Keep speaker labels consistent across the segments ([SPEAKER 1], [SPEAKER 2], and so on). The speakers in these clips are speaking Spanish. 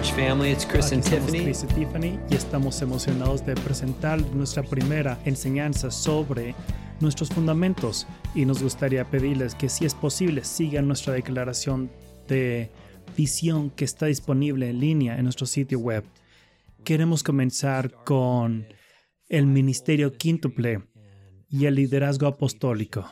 [SPEAKER 1] church family. It's Chris
[SPEAKER 2] Aquí
[SPEAKER 1] and
[SPEAKER 2] somos
[SPEAKER 1] Tiffany.
[SPEAKER 2] Chris y Tiffany y estamos emocionados de presentar nuestra primera enseñanza sobre nuestros fundamentos y nos gustaría pedirles que si es posible sigan nuestra declaración de visión que está disponible en línea en nuestro sitio web. Queremos comenzar con el ministerio quíntuple y el liderazgo apostólico.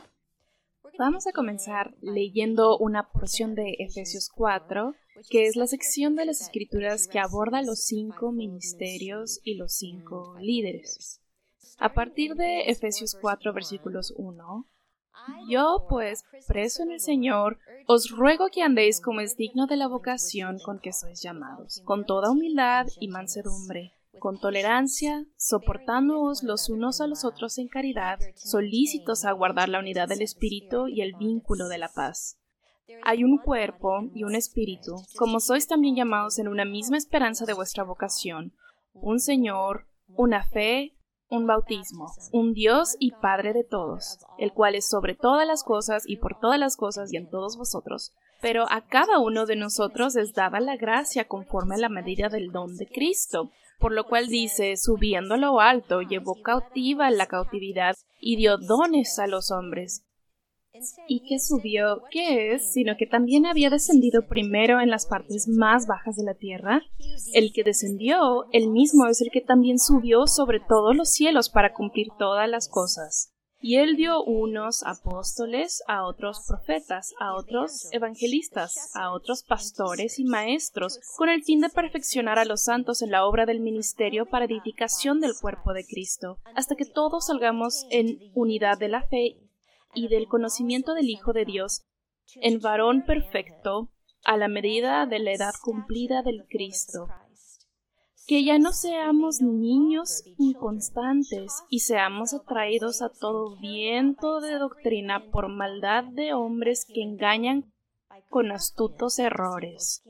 [SPEAKER 3] Vamos a comenzar leyendo una porción de Efesios 4, que es la sección de las escrituras que aborda los cinco ministerios y los cinco líderes. A partir de Efesios 4, versículos 1, yo, pues, preso en el Señor, os ruego que andéis como es digno de la vocación con que sois llamados, con toda humildad y mansedumbre, con tolerancia, soportándoos los unos a los otros en caridad, solícitos a guardar la unidad del Espíritu y el vínculo de la paz. Hay un cuerpo y un espíritu, como sois también llamados en una misma esperanza de vuestra vocación, un Señor, una fe, un bautismo, un Dios y Padre de todos, el cual es sobre todas las cosas y por todas las cosas y en todos vosotros. Pero a cada uno de nosotros es dada la gracia conforme a la medida del don de Cristo, por lo cual dice, subiendo a lo alto, llevó cautiva la cautividad y dio dones a los hombres. ¿Y qué subió? ¿Qué es? Sino que también había descendido primero en las partes más bajas de la tierra. El que descendió, el mismo es el que también subió sobre todos los cielos para cumplir todas las cosas. Y él dio unos apóstoles, a otros profetas, a otros evangelistas, a otros pastores y maestros, con el fin de perfeccionar a los santos en la obra del ministerio para edificación del cuerpo de Cristo, hasta que todos salgamos en unidad de la fe y del conocimiento del Hijo de Dios, en varón perfecto, a la medida de la edad cumplida del Cristo. Que ya no seamos niños inconstantes y seamos atraídos a todo viento de doctrina por maldad de hombres que engañan con astutos errores.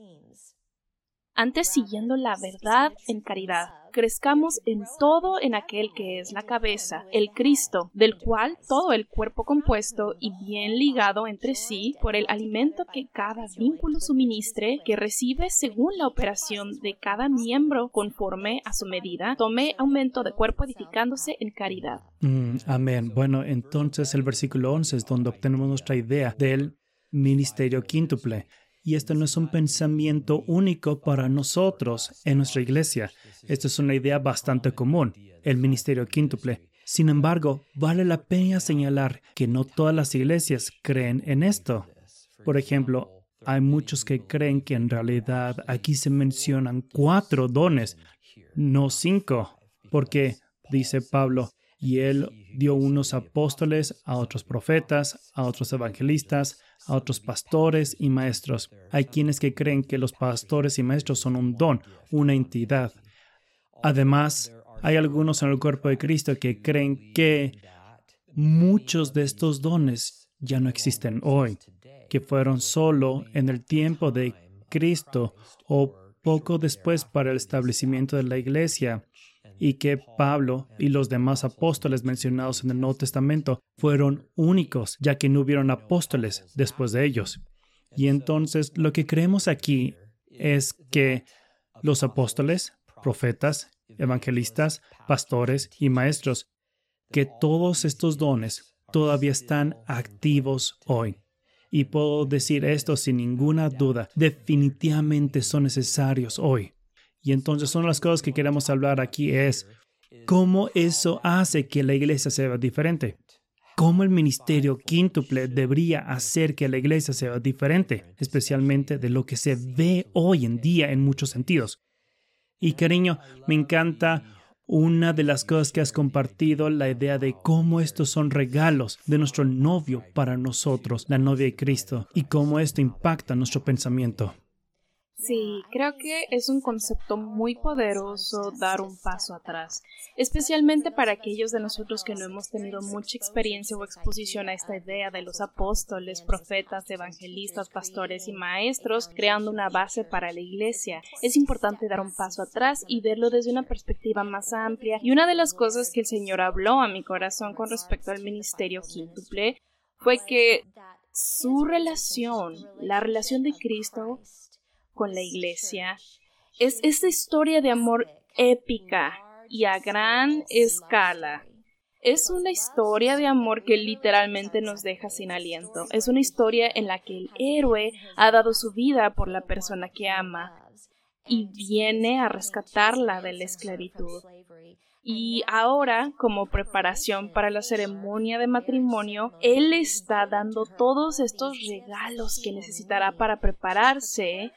[SPEAKER 3] Antes siguiendo la verdad en caridad, crezcamos en todo en aquel que es la cabeza, el Cristo, del cual todo el cuerpo compuesto y bien ligado entre sí por el alimento que cada vínculo suministre, que recibe según la operación de cada miembro conforme a su medida, tome aumento de cuerpo edificándose en caridad.
[SPEAKER 2] Mm, amén. Bueno, entonces el versículo 11 es donde obtenemos nuestra idea del ministerio quíntuple. Y esto no es un pensamiento único para nosotros en nuestra iglesia. Esto es una idea bastante común, el ministerio quíntuple. Sin embargo, vale la pena señalar que no todas las iglesias creen en esto. Por ejemplo, hay muchos que creen que en realidad aquí se mencionan cuatro dones, no cinco, porque, dice Pablo, y él dio unos apóstoles, a otros profetas, a otros evangelistas, a otros pastores y maestros. Hay quienes que creen que los pastores y maestros son un don, una entidad. Además, hay algunos en el cuerpo de Cristo que creen que muchos de estos dones ya no existen hoy, que fueron solo en el tiempo de Cristo o poco después para el establecimiento de la iglesia y que Pablo y los demás apóstoles mencionados en el Nuevo Testamento fueron únicos, ya que no hubieron apóstoles después de ellos. Y entonces lo que creemos aquí es que los apóstoles, profetas, evangelistas, pastores y maestros, que todos estos dones todavía están activos hoy. Y puedo decir esto sin ninguna duda, definitivamente son necesarios hoy. Y entonces una de las cosas que queremos hablar aquí es cómo eso hace que la iglesia sea diferente. Cómo el ministerio quíntuple debería hacer que la iglesia sea diferente, especialmente de lo que se ve hoy en día en muchos sentidos. Y cariño, me encanta una de las cosas que has compartido, la idea de cómo estos son regalos de nuestro novio para nosotros, la novia de Cristo, y cómo esto impacta nuestro pensamiento.
[SPEAKER 3] Sí, creo que es un concepto muy poderoso dar un paso atrás, especialmente para aquellos de nosotros que no hemos tenido mucha experiencia o exposición a esta idea de los apóstoles, profetas, evangelistas, pastores y maestros, creando una base para la iglesia. Es importante dar un paso atrás y verlo desde una perspectiva más amplia. Y una de las cosas que el Señor habló a mi corazón con respecto al ministerio quíntuple fue que su relación, la relación de Cristo con la iglesia es esta historia de amor épica y a gran escala. Es una historia de amor que literalmente nos deja sin aliento. Es una historia en la que el héroe ha dado su vida por la persona que ama y viene a rescatarla de la esclavitud. Y ahora, como preparación para la ceremonia de matrimonio, él está dando todos estos regalos que necesitará para prepararse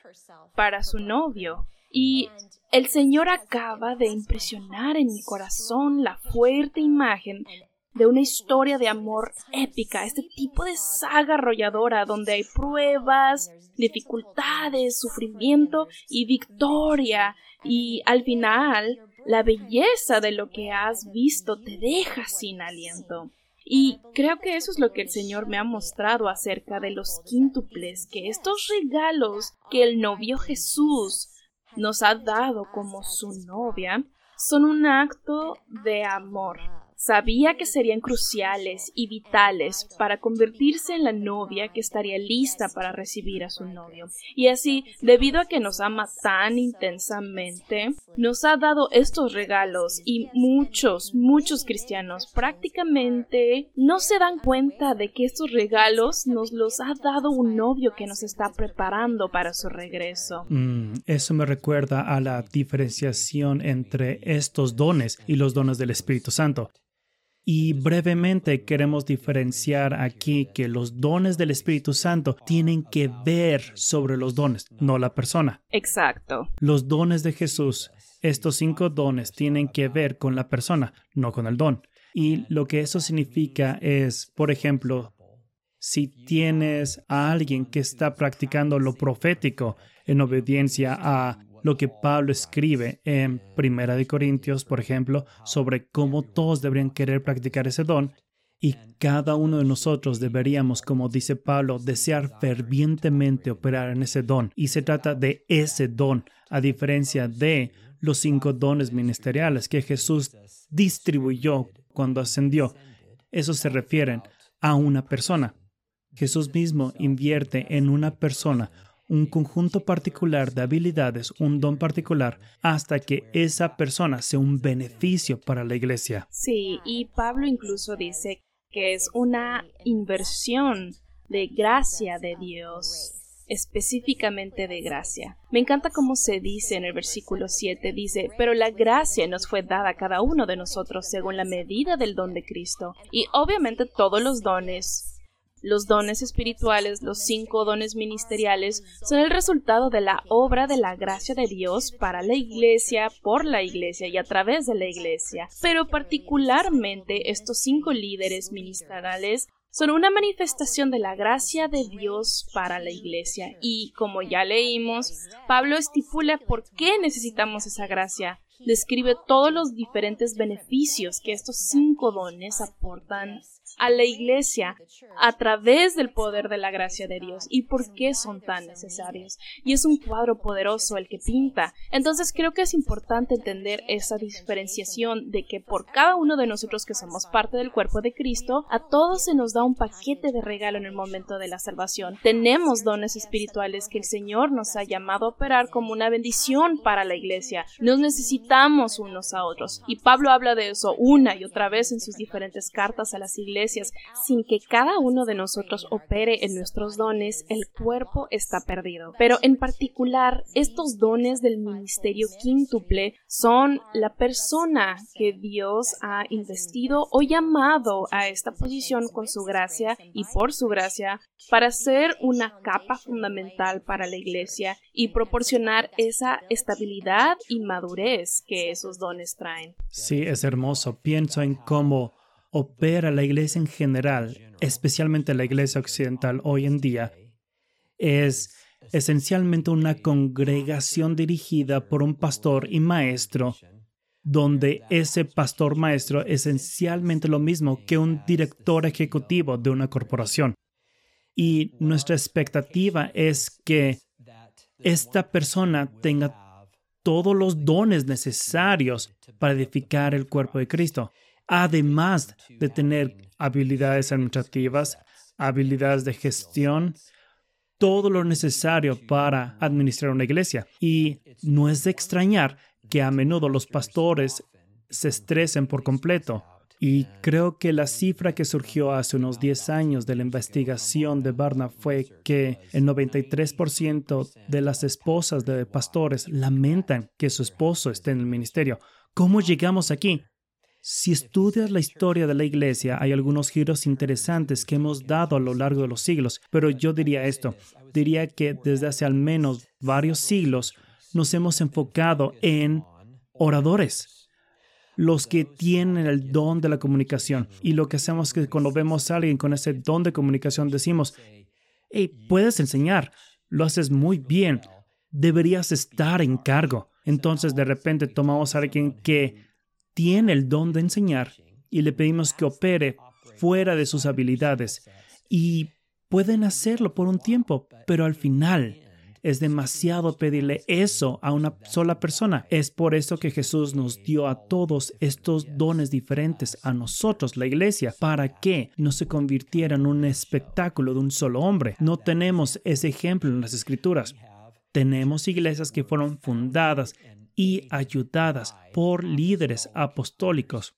[SPEAKER 3] para su novio. Y el Señor acaba de impresionar en mi corazón la fuerte imagen de una historia de amor épica, este tipo de saga arrolladora donde hay pruebas, dificultades, sufrimiento y victoria. Y al final, la belleza de lo que has visto te deja sin aliento. Y creo que eso es lo que el Señor me ha mostrado acerca de los quíntuples, que estos regalos que el novio Jesús nos ha dado como su novia son un acto de amor Sabía que serían cruciales y vitales para convertirse en la novia que estaría lista para recibir a su novio. Y así, debido a que nos ama tan intensamente, nos ha dado estos regalos y muchos, muchos cristianos prácticamente no se dan cuenta de que estos regalos nos los ha dado un novio que nos está preparando para su regreso.
[SPEAKER 2] Mm, eso me recuerda a la diferenciación entre estos dones y los dones del Espíritu Santo. Y brevemente queremos diferenciar aquí que los dones del Espíritu Santo tienen que ver sobre los dones, no la persona.
[SPEAKER 3] Exacto.
[SPEAKER 2] Los dones de Jesús, estos cinco dones tienen que ver con la persona, no con el don. Y lo que eso significa es, por ejemplo, si tienes a alguien que está practicando lo profético en obediencia a lo que Pablo escribe en Primera de Corintios, por ejemplo, sobre cómo todos deberían querer practicar ese don y cada uno de nosotros deberíamos, como dice Pablo, desear fervientemente operar en ese don. Y se trata de ese don, a diferencia de los cinco dones ministeriales que Jesús distribuyó cuando ascendió. Eso se refieren a una persona. Jesús mismo invierte en una persona un conjunto particular de habilidades, un don particular, hasta que esa persona sea un beneficio para la iglesia.
[SPEAKER 3] Sí, y Pablo incluso dice que es una inversión de gracia de Dios específicamente de gracia. Me encanta cómo se dice en el versículo 7, dice, pero la gracia nos fue dada a cada uno de nosotros según la medida del don de Cristo. Y obviamente todos los dones los dones espirituales, los cinco dones ministeriales, son el resultado de la obra de la gracia de Dios para la iglesia, por la iglesia y a través de la iglesia. Pero particularmente estos cinco líderes ministeriales son una manifestación de la gracia de Dios para la iglesia. Y como ya leímos, Pablo estipula por qué necesitamos esa gracia. Describe todos los diferentes beneficios que estos cinco dones aportan a la iglesia a través del poder de la gracia de Dios y por qué son tan necesarios. Y es un cuadro poderoso el que pinta. Entonces creo que es importante entender esa diferenciación de que por cada uno de nosotros que somos parte del cuerpo de Cristo, a todos se nos da un paquete de regalo en el momento de la salvación. Tenemos dones espirituales que el Señor nos ha llamado a operar como una bendición para la iglesia. Nos necesitamos unos a otros. Y Pablo habla de eso una y otra vez en sus diferentes cartas a las sin que cada uno de nosotros opere en nuestros dones, el cuerpo está perdido. Pero en particular, estos dones del ministerio quíntuple son la persona que Dios ha investido o llamado a esta posición con su gracia y por su gracia para ser una capa fundamental para la iglesia y proporcionar esa estabilidad y madurez que esos dones traen.
[SPEAKER 2] Sí, es hermoso. Pienso en cómo opera la iglesia en general, especialmente la iglesia occidental hoy en día, es esencialmente una congregación dirigida por un pastor y maestro, donde ese pastor maestro es esencialmente lo mismo que un director ejecutivo de una corporación. Y nuestra expectativa es que esta persona tenga todos los dones necesarios para edificar el cuerpo de Cristo además de tener habilidades administrativas, habilidades de gestión, todo lo necesario para administrar una iglesia. Y no es de extrañar que a menudo los pastores se estresen por completo. Y creo que la cifra que surgió hace unos 10 años de la investigación de Barna fue que el 93% de las esposas de pastores lamentan que su esposo esté en el ministerio. ¿Cómo llegamos aquí? Si estudias la historia de la Iglesia, hay algunos giros interesantes que hemos dado a lo largo de los siglos, pero yo diría esto, diría que desde hace al menos varios siglos nos hemos enfocado en oradores, los que tienen el don de la comunicación. Y lo que hacemos es que cuando vemos a alguien con ese don de comunicación decimos, hey, puedes enseñar, lo haces muy bien, deberías estar en cargo. Entonces de repente tomamos a alguien que tiene el don de enseñar y le pedimos que opere fuera de sus habilidades. Y pueden hacerlo por un tiempo, pero al final es demasiado pedirle eso a una sola persona. Es por eso que Jesús nos dio a todos estos dones diferentes a nosotros, la iglesia, para que no se convirtiera en un espectáculo de un solo hombre. No tenemos ese ejemplo en las escrituras. Tenemos iglesias que fueron fundadas y ayudadas por líderes apostólicos.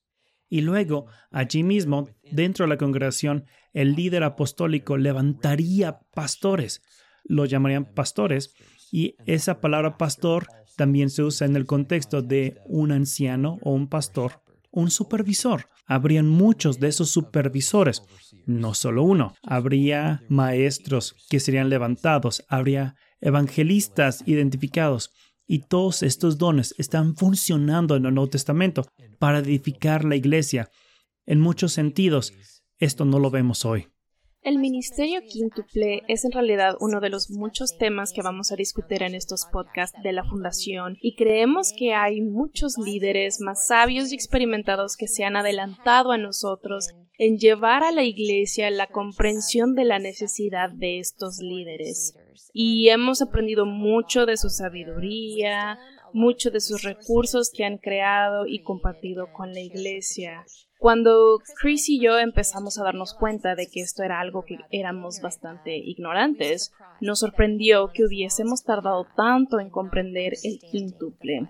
[SPEAKER 2] Y luego, allí mismo, dentro de la congregación, el líder apostólico levantaría pastores. Lo llamarían pastores. Y esa palabra pastor también se usa en el contexto de un anciano o un pastor, un supervisor. Habrían muchos de esos supervisores, no solo uno. Habría maestros que serían levantados, habría evangelistas identificados, y todos estos dones están funcionando en el Nuevo Testamento para edificar la iglesia. En muchos sentidos, esto no lo vemos hoy.
[SPEAKER 3] El ministerio quíntuple es en realidad uno de los muchos temas que vamos a discutir en estos podcasts de la Fundación y creemos que hay muchos líderes más sabios y experimentados que se han adelantado a nosotros en llevar a la Iglesia la comprensión de la necesidad de estos líderes. Y hemos aprendido mucho de su sabiduría, mucho de sus recursos que han creado y compartido con la Iglesia. Cuando Chris y yo empezamos a darnos cuenta de que esto era algo que éramos bastante ignorantes, nos sorprendió que hubiésemos tardado tanto en comprender el quíntuple.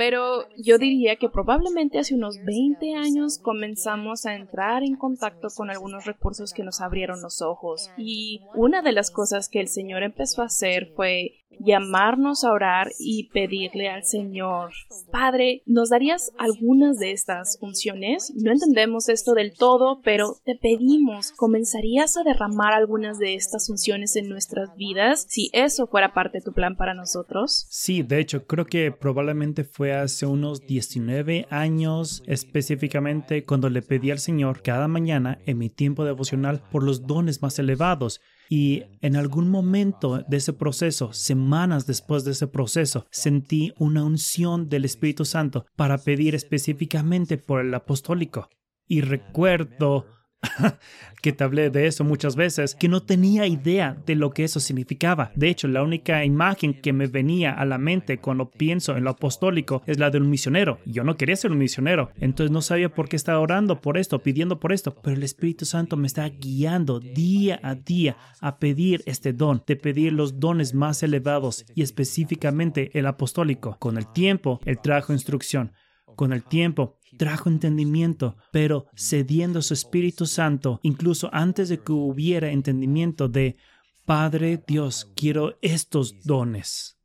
[SPEAKER 3] Pero yo diría que probablemente hace unos 20 años comenzamos a entrar en contacto con algunos recursos que nos abrieron los ojos. Y una de las cosas que el Señor empezó a hacer fue llamarnos a orar y pedirle al Señor, Padre, ¿nos darías algunas de estas funciones? No entendemos esto del todo, pero te pedimos, ¿comenzarías a derramar algunas de estas funciones en nuestras vidas si eso fuera parte de tu plan para nosotros?
[SPEAKER 2] Sí, de hecho, creo que probablemente fue hace unos 19 años específicamente cuando le pedí al Señor cada mañana en mi tiempo devocional por los dones más elevados y en algún momento de ese proceso, semanas después de ese proceso, sentí una unción del Espíritu Santo para pedir específicamente por el apostólico. Y recuerdo que te hablé de eso muchas veces, que no tenía idea de lo que eso significaba. De hecho, la única imagen que me venía a la mente cuando pienso en lo apostólico es la de un misionero. Yo no quería ser un misionero, entonces no sabía por qué estaba orando por esto, pidiendo por esto, pero el Espíritu Santo me está guiando día a día a pedir este don, de pedir los dones más elevados y específicamente el apostólico. Con el tiempo, él trajo instrucción. Con el tiempo, trajo entendimiento, pero cediendo su Espíritu Santo, incluso antes de que hubiera entendimiento de, Padre Dios, quiero estos dones.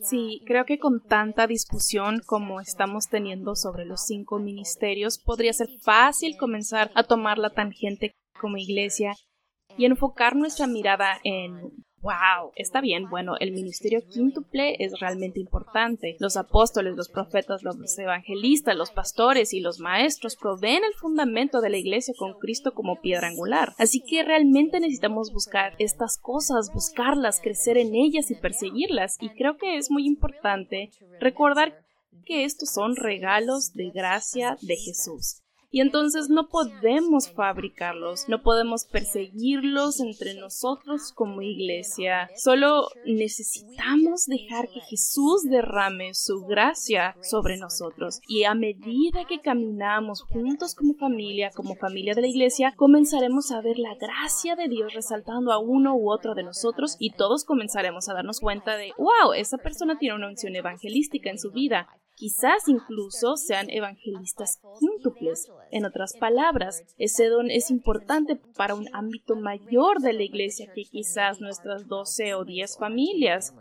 [SPEAKER 3] Sí, creo que con tanta discusión como estamos teniendo sobre los cinco ministerios, podría ser fácil comenzar a tomar la tangente como iglesia y enfocar nuestra mirada en Wow, está bien. Bueno, el ministerio quíntuple es realmente importante. Los apóstoles, los profetas, los evangelistas, los pastores y los maestros proveen el fundamento de la iglesia con Cristo como piedra angular. Así que realmente necesitamos buscar estas cosas, buscarlas, crecer en ellas y perseguirlas. Y creo que es muy importante recordar que estos son regalos de gracia de Jesús y entonces no podemos fabricarlos, no podemos perseguirlos entre nosotros como iglesia. Solo necesitamos dejar que Jesús derrame su gracia sobre nosotros y a medida que caminamos juntos como familia, como familia de la iglesia, comenzaremos a ver la gracia de Dios resaltando a uno u otro de nosotros y todos comenzaremos a darnos cuenta de, wow, esa persona tiene una unción evangelística en su vida. Quizás incluso sean evangelistas quíntuples. En otras palabras, ese don es importante para un ámbito mayor de la iglesia que quizás nuestras 12 o 10 familias.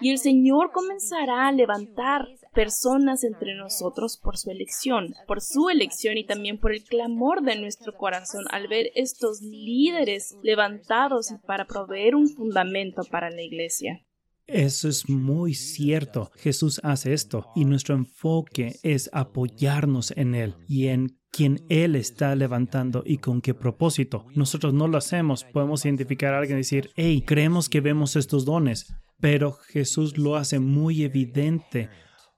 [SPEAKER 3] Y el Señor comenzará a levantar personas entre nosotros por su elección, por su elección y también por el clamor de nuestro corazón al ver estos líderes levantados para proveer un fundamento para la iglesia.
[SPEAKER 2] Eso es muy cierto. Jesús hace esto y nuestro enfoque es apoyarnos en Él y en quien Él está levantando y con qué propósito. Nosotros no lo hacemos. Podemos identificar a alguien y decir, hey, creemos que vemos estos dones, pero Jesús lo hace muy evidente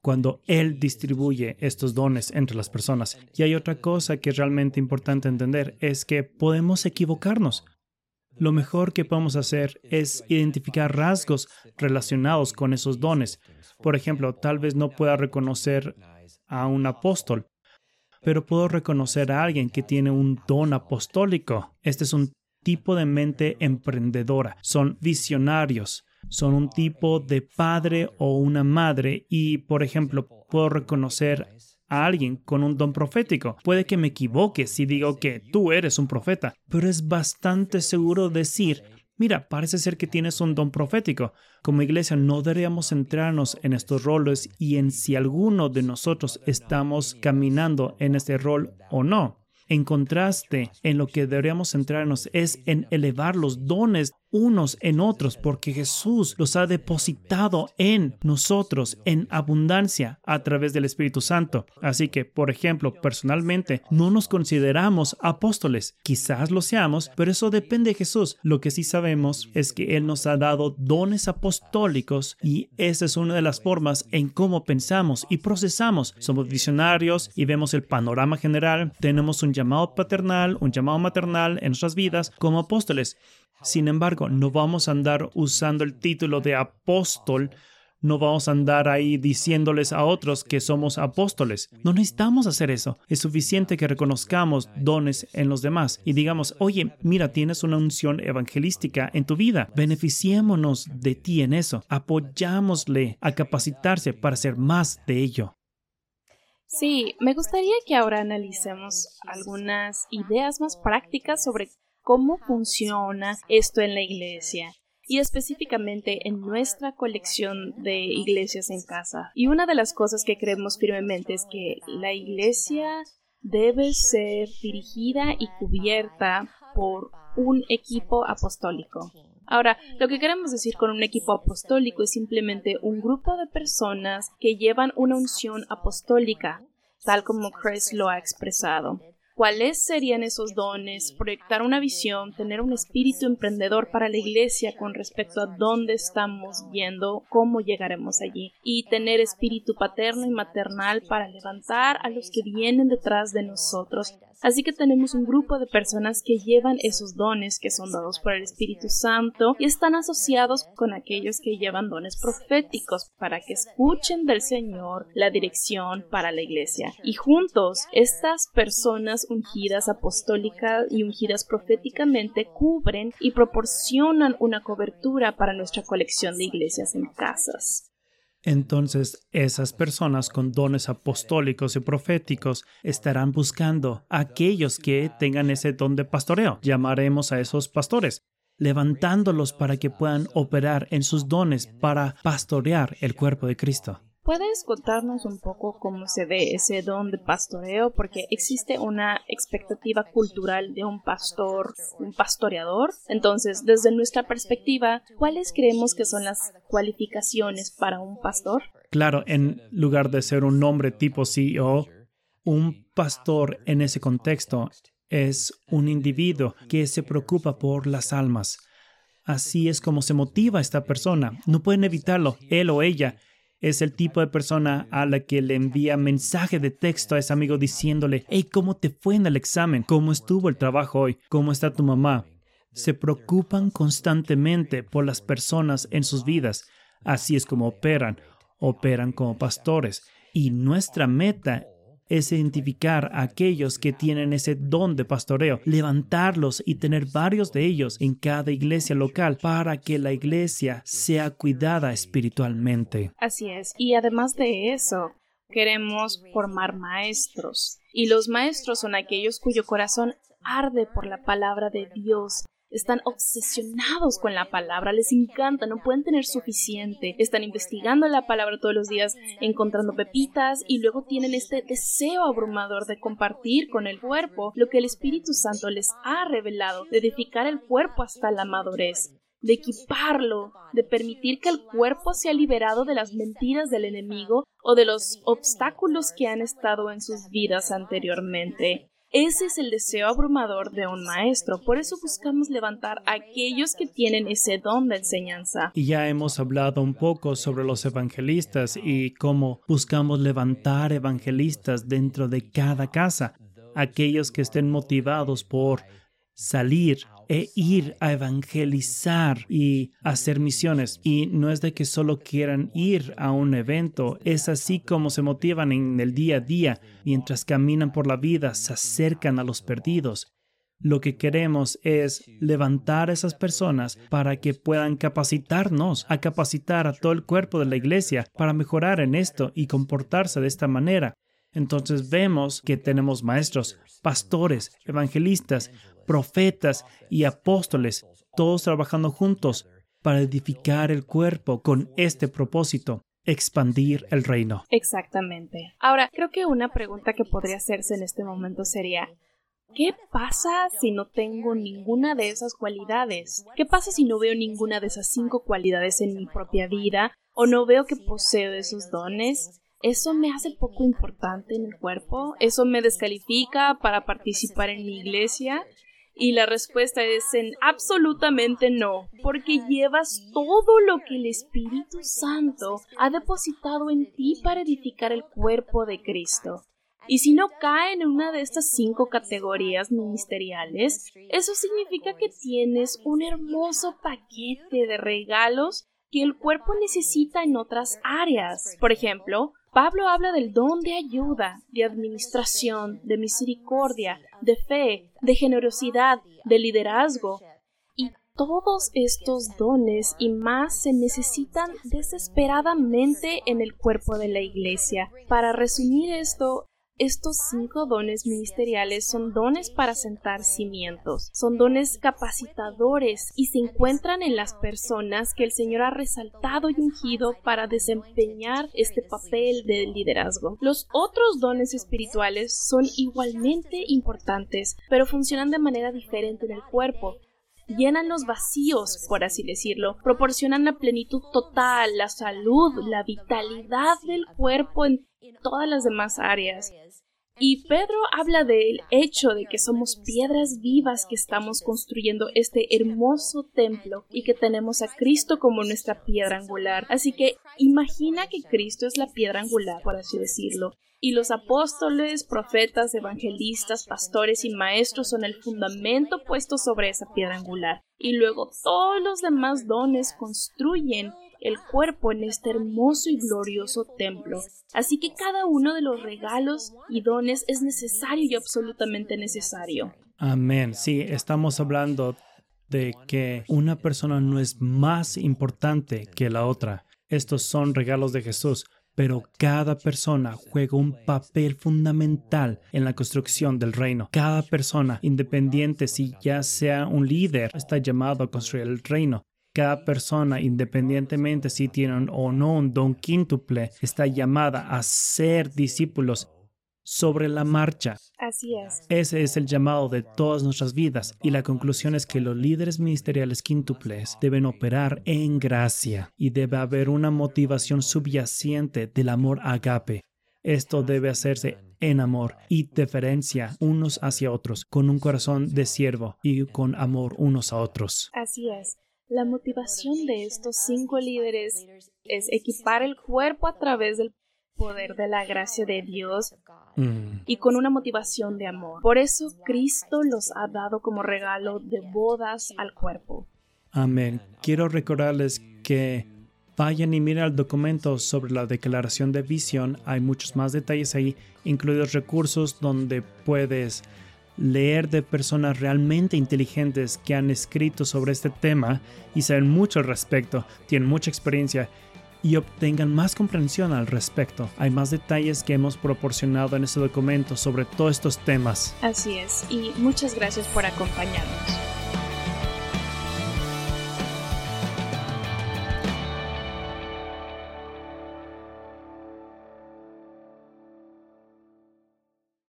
[SPEAKER 2] cuando Él distribuye estos dones entre las personas. Y hay otra cosa que es realmente importante entender, es que podemos equivocarnos. Lo mejor que podemos hacer es identificar rasgos relacionados con esos dones. Por ejemplo, tal vez no pueda reconocer a un apóstol, pero puedo reconocer a alguien que tiene un don apostólico. Este es un tipo de mente emprendedora. Son visionarios. Son un tipo de padre o una madre y, por ejemplo, puedo reconocer a alguien con un don profético. Puede que me equivoque si digo que tú eres un profeta, pero es bastante seguro decir, mira, parece ser que tienes un don profético. Como iglesia no deberíamos centrarnos en estos roles y en si alguno de nosotros estamos caminando en este rol o no. En contraste, en lo que deberíamos centrarnos es en elevar los dones unos en otros, porque Jesús los ha depositado en nosotros en abundancia a través del Espíritu Santo. Así que, por ejemplo, personalmente, no nos consideramos apóstoles. Quizás lo seamos, pero eso depende de Jesús. Lo que sí sabemos es que Él nos ha dado dones apostólicos y esa es una de las formas en cómo pensamos y procesamos. Somos visionarios y vemos el panorama general. Tenemos un llamado paternal, un llamado maternal en nuestras vidas como apóstoles. Sin embargo, no vamos a andar usando el título de apóstol, no vamos a andar ahí diciéndoles a otros que somos apóstoles. No necesitamos hacer eso. Es suficiente que reconozcamos dones en los demás y digamos, oye, mira, tienes una unción evangelística en tu vida. Beneficiémonos de ti en eso. Apoyámosle a capacitarse para hacer más de ello.
[SPEAKER 3] Sí, me gustaría que ahora analicemos algunas ideas más prácticas sobre cómo funciona esto en la iglesia y específicamente en nuestra colección de iglesias en casa. Y una de las cosas que creemos firmemente es que la iglesia debe ser dirigida y cubierta por un equipo apostólico. Ahora, lo que queremos decir con un equipo apostólico es simplemente un grupo de personas que llevan una unción apostólica, tal como Chris lo ha expresado cuáles serían esos dones, proyectar una visión, tener un espíritu emprendedor para la iglesia con respecto a dónde estamos yendo, cómo llegaremos allí, y tener espíritu paterno y maternal para levantar a los que vienen detrás de nosotros Así que tenemos un grupo de personas que llevan esos dones que son dados por el Espíritu Santo y están asociados con aquellos que llevan dones proféticos para que escuchen del Señor la dirección para la iglesia. Y juntos, estas personas ungidas apostólicas y ungidas proféticamente cubren y proporcionan una cobertura para nuestra colección de iglesias en casas.
[SPEAKER 2] Entonces esas personas con dones apostólicos y proféticos estarán buscando a aquellos que tengan ese don de pastoreo. Llamaremos a esos pastores levantándolos para que puedan operar en sus dones para pastorear el cuerpo de Cristo.
[SPEAKER 3] ¿Puedes contarnos un poco cómo se ve ese don de pastoreo? Porque existe una expectativa cultural de un pastor, un pastoreador. Entonces, desde nuestra perspectiva, ¿cuáles creemos que son las cualificaciones para un pastor?
[SPEAKER 2] Claro, en lugar de ser un nombre tipo CEO, un pastor en ese contexto es un individuo que se preocupa por las almas. Así es como se motiva esta persona. No pueden evitarlo, él o ella Es el tipo de persona a la que le envía mensaje de texto a ese amigo diciéndole, hey, ¿cómo te fue en el examen? ¿Cómo estuvo el trabajo hoy? ¿Cómo está tu mamá? Se preocupan constantemente por las personas en sus vidas. Así es como operan. Operan como pastores. Y nuestra meta es identificar a aquellos que tienen ese don de pastoreo, levantarlos y tener varios de ellos en cada iglesia local para que la iglesia sea cuidada espiritualmente.
[SPEAKER 3] Así es. Y además de eso, queremos formar maestros. Y los maestros son aquellos cuyo corazón arde por la palabra de Dios están obsesionados con la palabra, les encanta, no pueden tener suficiente, están investigando la palabra todos los días, encontrando pepitas y luego tienen este deseo abrumador de compartir con el cuerpo lo que el Espíritu Santo les ha revelado, de edificar el cuerpo hasta la madurez de equiparlo, de permitir que el cuerpo sea liberado de las mentiras del enemigo o de los obstáculos que han estado en sus vidas anteriormente. Ese es el deseo abrumador de un maestro, por eso buscamos levantar a aquellos que tienen ese don de enseñanza.
[SPEAKER 2] Y ya hemos hablado un poco sobre los evangelistas y cómo buscamos levantar evangelistas dentro de cada casa, aquellos que estén motivados por salir e ir a evangelizar y hacer misiones. Y no es de que solo quieran ir a un evento, es así como se motivan en el día a día, mientras caminan por la vida, se acercan a los perdidos. Lo que queremos es levantar a esas personas para que puedan capacitarnos, a capacitar a todo el cuerpo de la iglesia para mejorar en esto y comportarse de esta manera. Entonces vemos que tenemos maestros, pastores, evangelistas, profetas y apóstoles, todos trabajando juntos para edificar el cuerpo con este propósito, expandir el reino.
[SPEAKER 3] Exactamente. Ahora, creo que una pregunta que podría hacerse en este momento sería, ¿qué pasa si no tengo ninguna de esas cualidades? ¿Qué pasa si no veo ninguna de esas cinco cualidades en mi propia vida o no veo que poseo esos dones? ¿Eso me hace poco importante en el cuerpo? ¿Eso me descalifica para participar en mi iglesia? Y la respuesta es en absolutamente no, porque llevas todo lo que el Espíritu Santo ha depositado en ti para edificar el cuerpo de Cristo. Y si no caen en una de estas cinco categorías ministeriales, eso significa que tienes un hermoso paquete de regalos que el cuerpo necesita en otras áreas. Por ejemplo, Pablo habla del don de ayuda, de administración, de misericordia, de fe, de generosidad, de liderazgo. Y todos estos dones y más se necesitan desesperadamente en el cuerpo de la Iglesia. Para resumir esto, estos cinco dones ministeriales son dones para sentar cimientos, son dones capacitadores y se encuentran en las personas que el Señor ha resaltado y ungido para desempeñar este papel de liderazgo. Los otros dones espirituales son igualmente importantes, pero funcionan de manera diferente en el cuerpo llenan los vacíos, por así decirlo, proporcionan la plenitud total, la salud, la vitalidad del cuerpo en todas las demás áreas. Y Pedro habla del hecho de que somos piedras vivas que estamos construyendo este hermoso templo y que tenemos a Cristo como nuestra piedra angular. Así que imagina que Cristo es la piedra angular, por así decirlo. Y los apóstoles, profetas, evangelistas, pastores y maestros son el fundamento puesto sobre esa piedra angular. Y luego todos los demás dones construyen el cuerpo en este hermoso y glorioso templo. Así que cada uno de los regalos y dones es necesario y absolutamente necesario.
[SPEAKER 2] Amén. Sí, estamos hablando de que una persona no es más importante que la otra. Estos son regalos de Jesús, pero cada persona juega un papel fundamental en la construcción del reino. Cada persona, independiente si ya sea un líder, está llamado a construir el reino. Cada persona, independientemente si tienen o no un don quíntuple, está llamada a ser discípulos sobre la marcha.
[SPEAKER 3] Así es.
[SPEAKER 2] Ese es el llamado de todas nuestras vidas y la conclusión es que los líderes ministeriales quíntuples deben operar en gracia y debe haber una motivación subyacente del amor agape. Esto debe hacerse en amor y deferencia unos hacia otros, con un corazón de siervo y con amor unos a otros.
[SPEAKER 3] Así es. La motivación de estos cinco líderes es equipar el cuerpo a través del poder de la gracia de Dios y con una motivación de amor. Por eso Cristo los ha dado como regalo de bodas al cuerpo.
[SPEAKER 2] Amén. Quiero recordarles que vayan y miren el documento sobre la declaración de visión. Hay muchos más detalles ahí, incluidos recursos donde puedes leer de personas realmente inteligentes que han escrito sobre este tema y saben mucho al respecto, tienen mucha experiencia y obtengan más comprensión al respecto. Hay más detalles que hemos proporcionado en este documento sobre todos estos temas.
[SPEAKER 3] Así es, y muchas gracias por acompañarnos.